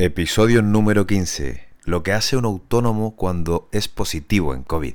Episodio número 15. Lo que hace un autónomo cuando es positivo en COVID.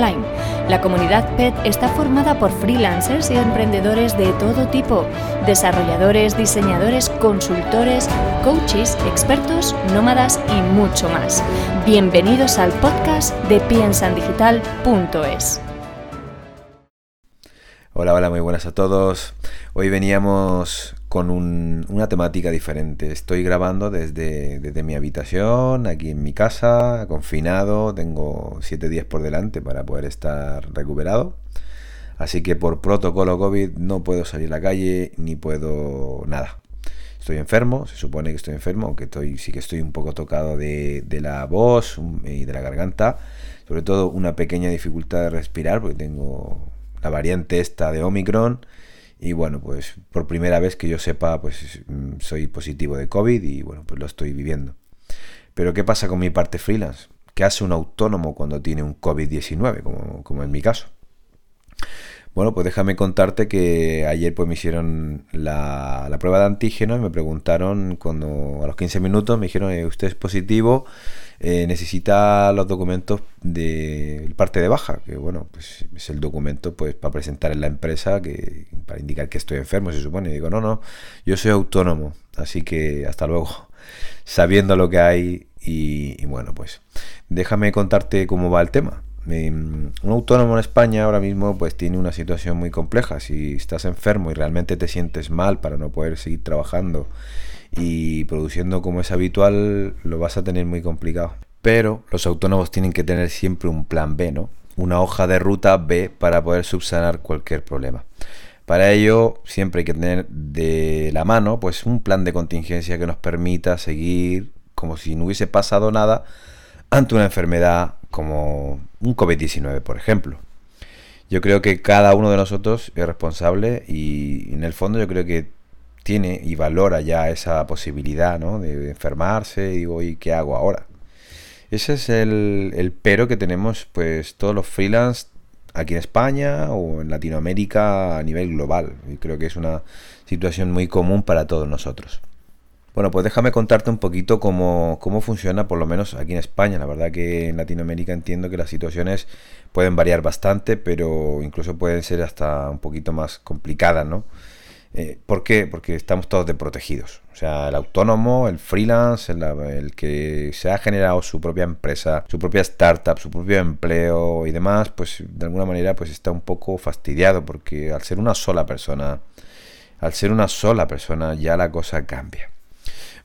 la comunidad PET está formada por freelancers y emprendedores de todo tipo, desarrolladores, diseñadores, consultores, coaches, expertos, nómadas y mucho más. Bienvenidos al podcast de piensandigital.es. Hola, hola, muy buenas a todos. Hoy veníamos con una temática diferente. Estoy grabando desde, desde, mi habitación, aquí en mi casa, confinado. Tengo siete días por delante para poder estar recuperado. Así que por protocolo COVID no puedo salir a la calle ni puedo nada. Estoy enfermo, se supone que estoy enfermo, aunque estoy, sí que estoy un poco tocado de, de la voz y de la garganta. Sobre todo una pequeña dificultad de respirar porque tengo la variante esta de Omicron. Y bueno, pues por primera vez que yo sepa, pues soy positivo de COVID y bueno, pues lo estoy viviendo. Pero ¿qué pasa con mi parte freelance? ¿Qué hace un autónomo cuando tiene un COVID-19, como, como en mi caso? Bueno, pues déjame contarte que ayer pues me hicieron la, la, prueba de antígeno y me preguntaron cuando a los 15 minutos me dijeron, eh, usted es positivo, eh, necesita los documentos de parte de baja, que bueno, pues es el documento pues para presentar en la empresa, que para indicar que estoy enfermo, se supone. Y digo, no, no, yo soy autónomo, así que hasta luego, sabiendo lo que hay y, bueno, pues déjame contarte cómo va el tema. un autónomo en España ahora mismo pues tiene una situación muy compleja. Si estás enfermo y realmente te sientes mal para no poder seguir trabajando y produciendo como es habitual lo vas a tener muy complicado. Pero los autónomos tienen que tener siempre un plan B, ¿no? Una hoja de ruta B para poder subsanar cualquier problema. Para ello siempre hay que tener de la mano pues un plan de contingencia que nos permita seguir como si no hubiese pasado nada ante una enfermedad como un COVID-19, por ejemplo. Yo creo que cada uno de nosotros es responsable y en el fondo yo creo que tiene y valora ya esa posibilidad ¿no? de enfermarse y digo, ¿y qué hago ahora? Ese es el, el, pero que tenemos pues todos los freelance aquí en España o en Latinoamérica a nivel global. Y creo que es una situación muy común para todos nosotros. Bueno, pues déjame contarte un poquito cómo, cómo funciona, por lo menos aquí en España. La verdad que en Latinoamérica entiendo que las situaciones pueden variar bastante, pero incluso pueden ser hasta un poquito más complicadas, ¿no? Eh, ¿Por qué? Porque estamos todos desprotegidos. O sea, el autónomo, el freelance, el, que se ha generado su propia empresa, su propia startup, su propio empleo y demás, pues de alguna manera pues está un poco fastidiado porque al ser una sola persona, al ser una sola persona ya la cosa cambia.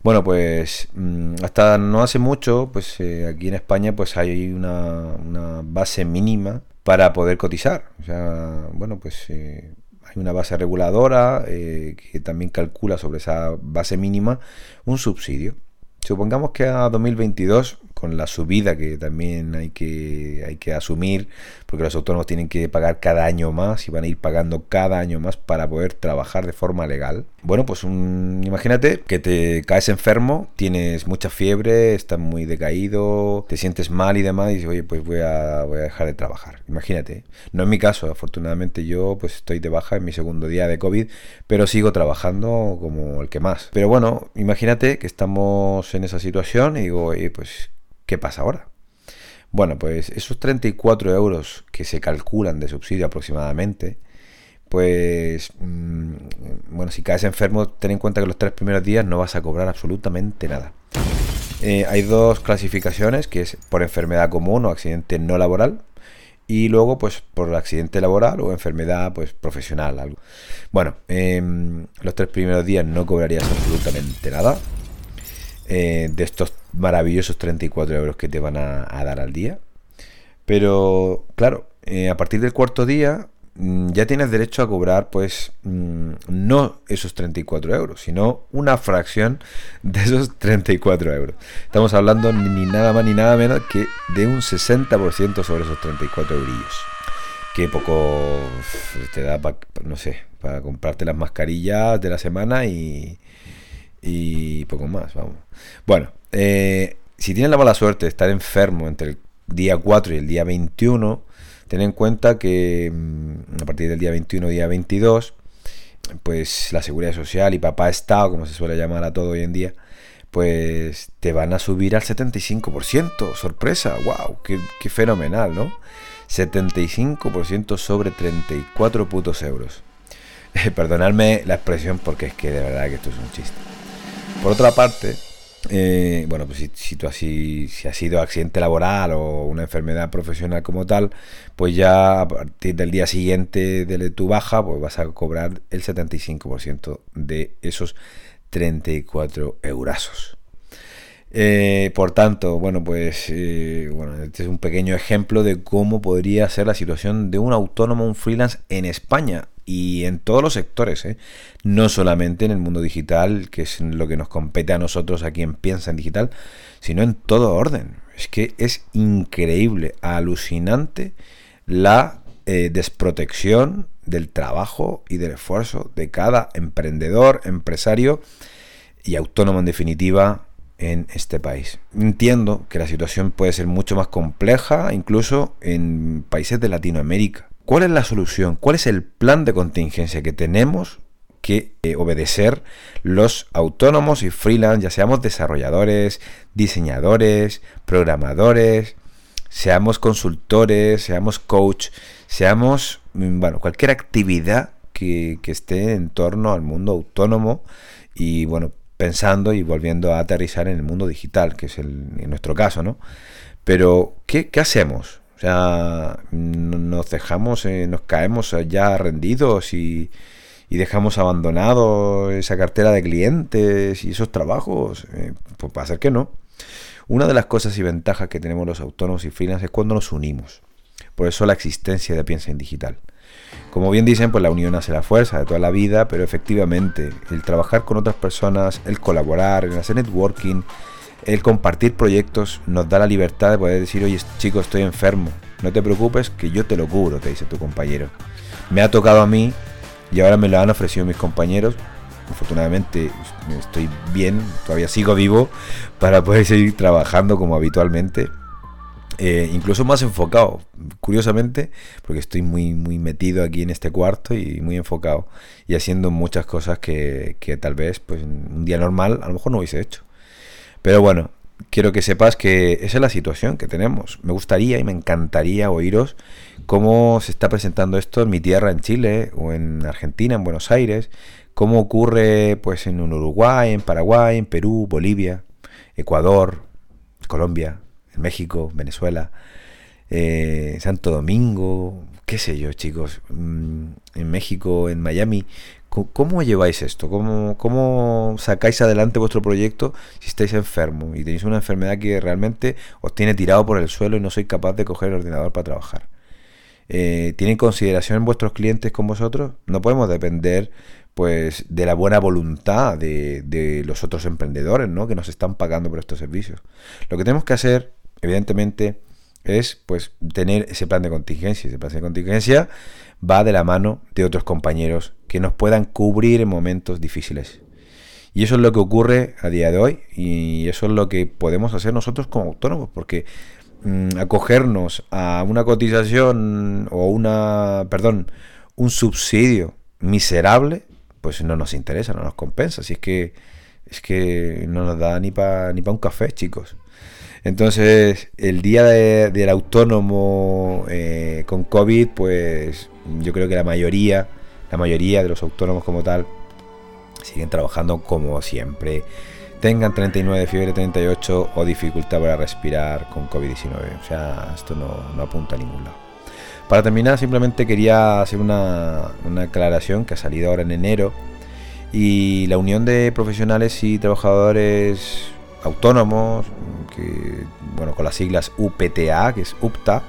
Bueno, pues mm, hasta no hace mucho, pues eh, aquí en España pues hay una, base mínima para poder cotizar. O sea, bueno, pues eh, hay una base reguladora eh, que también calcula sobre esa base mínima un subsidio. Supongamos que a 2022 con la subida que también hay que, hay que asumir, porque los autónomos tienen que pagar cada año más y van a ir pagando cada año más para poder trabajar de forma legal. Bueno, pues imagínate que te caes enfermo, tienes mucha fiebre, estás muy decaído, te sientes mal y demás, y dices, oye, pues voy a, voy a dejar de trabajar. Imagínate. No es mi caso, afortunadamente yo pues estoy de baja en mi segundo día de COVID, pero sigo trabajando como el que más. Pero bueno, imagínate que estamos en esa situación y digo, oye, pues ¿Qué pasa ahora? Bueno, pues esos 34 euros que se calculan de subsidio aproximadamente, pues, mm, bueno, si caes enfermo, ten en cuenta que los tres primeros días no vas a cobrar absolutamente nada. Eh, hay dos clasificaciones, que es por enfermedad común o accidente no laboral, y luego pues por accidente laboral o enfermedad pues profesional. Algo. Bueno, em, los tres primeros días no cobrarías absolutamente nada. Eh, de estos maravillosos 34 euros que te van a, dar al día. Pero claro, eh, a partir del cuarto día mm, ya tienes derecho a cobrar, pues, mm, no esos 34 euros, sino una fracción de esos 34 euros. Estamos hablando ni nada más ni nada menos que de un 60% sobre esos 34 eurillos. Que poco te da para, no sé, para comprarte las mascarillas de la semana y, y poco más, vamos. Bueno, eh, si tienes la mala suerte de estar enfermo entre el día 4 y el día 21, ten en cuenta que mm, a partir del día 21 día 22, pues la seguridad social y papá Estado, como se suele llamar a todo hoy en día, pues te van a subir al 75%. Sorpresa, wow, qué, fenomenal, ¿no? 75% sobre 34 putos euros. perdonadme la expresión porque es que de verdad que esto es un chiste. Por otra parte, eh, bueno, pues si, tú así, si has sido accidente laboral o una enfermedad profesional como tal, pues ya a partir del día siguiente de tu baja, pues vas a cobrar el 75% de esos 34 eurazos. Eh, por tanto, bueno, pues eh, bueno, este es un pequeño ejemplo de cómo podría ser la situación de un autónomo, un freelance en España y en todos los sectores, ¿eh? no solamente en el mundo digital, que es lo que nos compete a nosotros aquí en Piensa en Digital, sino en todo orden. Es que es increíble, alucinante la eh, desprotección del trabajo y del esfuerzo de cada emprendedor, empresario y autónomo en definitiva en este país. Entiendo que la situación puede ser mucho más compleja, incluso en países de Latinoamérica ¿Cuál es la solución? ¿Cuál es el plan de contingencia que tenemos que eh, obedecer los autónomos y freelance, ya seamos desarrolladores, diseñadores, programadores, seamos consultores, seamos coach, seamos, mm, bueno, cualquier actividad que, esté en torno al mundo autónomo y, bueno, pensando y volviendo a aterrizar en el mundo digital, que es el, en nuestro caso, ¿no? Pero, ¿qué, qué hacemos? O sea, nos dejamos, eh, nos caemos ya rendidos y, dejamos abandonado esa cartera de clientes y esos trabajos. Eh, pues va a ser que no. Una de las cosas y ventajas que tenemos los autónomos y freelance es cuando nos unimos. Por eso la existencia de Piensa en Digital. Como bien dicen, pues la unión hace la fuerza de toda la vida, pero efectivamente el trabajar con otras personas, el colaborar, el hacer networking, el compartir proyectos nos da la libertad de poder decir, oye chicos, estoy enfermo, no te preocupes que yo te lo cubro, te dice tu compañero. Me ha tocado a mí y ahora me lo han ofrecido mis compañeros. Afortunadamente estoy bien, todavía sigo vivo para poder seguir trabajando como habitualmente. Eh, incluso más enfocado, curiosamente, porque estoy muy, muy metido aquí en este cuarto y muy enfocado y haciendo muchas cosas que, que tal vez pues, un día normal a lo mejor no hubiese hecho. Pero bueno, quiero que sepas que esa es la situación que tenemos. Me gustaría y me encantaría oíros cómo se está presentando esto en mi tierra, en Chile, o en Argentina, en Buenos Aires, cómo ocurre pues en Uruguay, en Paraguay, en Perú, Bolivia, Ecuador, Colombia, México, Venezuela, eh, Santo Domingo, qué sé yo, chicos, mm, en México, en Miami, ¿Cómo lleváis esto? ¿Cómo, ¿Cómo, sacáis adelante vuestro proyecto si estáis enfermos y tenéis una enfermedad que realmente os tiene tirado por el suelo y no sois capaz de coger el ordenador para trabajar? Eh, ¿Tienen consideración vuestros clientes con vosotros? No podemos depender pues de la buena voluntad de, de los otros emprendedores ¿no? que nos están pagando por estos servicios. Lo que tenemos que hacer, evidentemente, es pues tener ese plan de contingencia. Ese plan de contingencia va de la mano de otros compañeros que nos puedan cubrir en momentos difíciles. Y eso es lo que ocurre a día de hoy y eso es lo que podemos hacer nosotros como autónomos, porque mm, acogernos a una cotización o una, perdón, un subsidio miserable, pues no nos interesa, no nos compensa. Si es que es que no nos da ni para ni pa un café, chicos. Entonces, el día del autónomo eh, con COVID, pues yo creo que la mayoría, la mayoría de los autónomos como tal, siguen trabajando como siempre. Tengan 39 de fiebre, 38 o dificultad para respirar con COVID-19. O sea, esto no, apunta a ningún lado. Para terminar, simplemente quería hacer una, una aclaración que ha salido ahora en enero. Y la Unión de Profesionales y Trabajadores Autónomos, que, bueno, con las siglas UPTA, que es UPTA,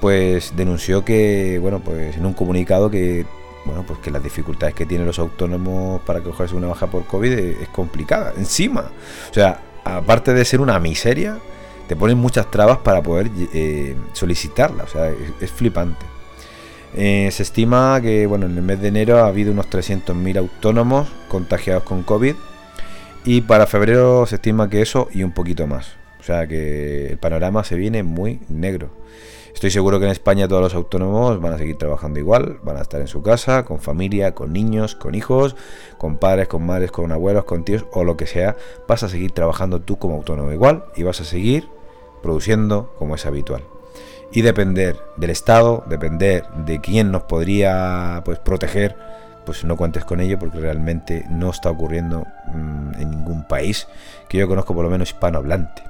pues denunció que, bueno, pues en un comunicado que, bueno, pues que las dificultades que tienen los autónomos para cogerse una baja por COVID es, complicada. Encima, o sea, aparte de ser una miseria, te ponen muchas trabas para poder eh, solicitarla. O sea, es, flipante. Eh, se estima que, bueno, en el mes de enero ha habido unos 300.000 autónomos contagiados con COVID y para febrero se estima que eso y un poquito más. O sea que el panorama se viene muy negro. Estoy seguro que en España todos los autónomos van a seguir trabajando igual, van a estar en su casa, con familia, con niños, con hijos, con padres, con madres, con abuelos, con tíos o lo que sea. Vas a seguir trabajando tú como autónomo igual y vas a seguir produciendo como es habitual. Y depender del Estado, depender de quién nos podría pues, proteger, pues no cuentes con ello porque realmente no está ocurriendo mm, en ningún país que yo conozco por lo menos hispanohablante.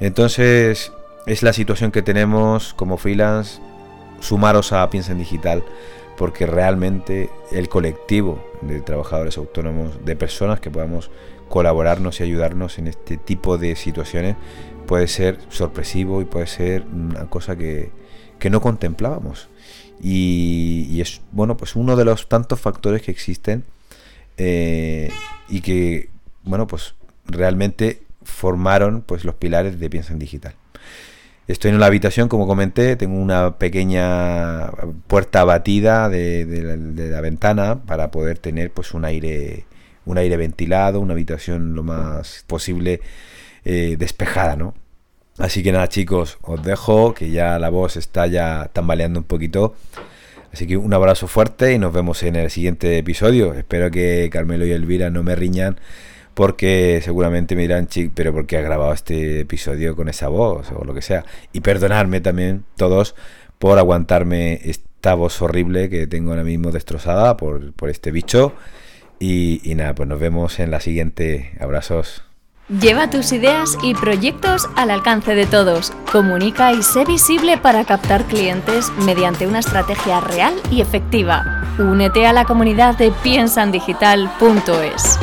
Entonces, es la situación que tenemos como freelance, sumaros a Piensa en Digital, porque realmente el colectivo de trabajadores autónomos, de personas que podamos colaborarnos y ayudarnos en este tipo de situaciones, puede ser sorpresivo y puede ser una cosa que, no contemplábamos. Y, es bueno, pues uno de los tantos factores que existen eh, y que, bueno, pues realmente formaron pues los pilares de Piensa en Digital. Estoy en una habitación, como comenté, tengo una pequeña puerta batida de, la, ventana para poder tener pues un aire, un aire ventilado, una habitación lo más posible eh, despejada, ¿no? Así que nada, chicos, os dejo, que ya la voz está ya tambaleando un poquito. Así que un abrazo fuerte y nos vemos en el siguiente episodio. Espero que Carmelo y Elvira no me riñan porque seguramente me dirán, chic, pero ¿por qué ha grabado este episodio con esa voz o lo que sea? Y perdonadme también todos por aguantarme esta voz horrible que tengo ahora mismo destrozada por, este bicho. Y, y nada, pues nos vemos en la siguiente. Abrazos. Lleva tus ideas y proyectos al alcance de todos. Comunica y sé visible para captar clientes mediante una estrategia real y efectiva. Únete a la comunidad de piensandigital.es.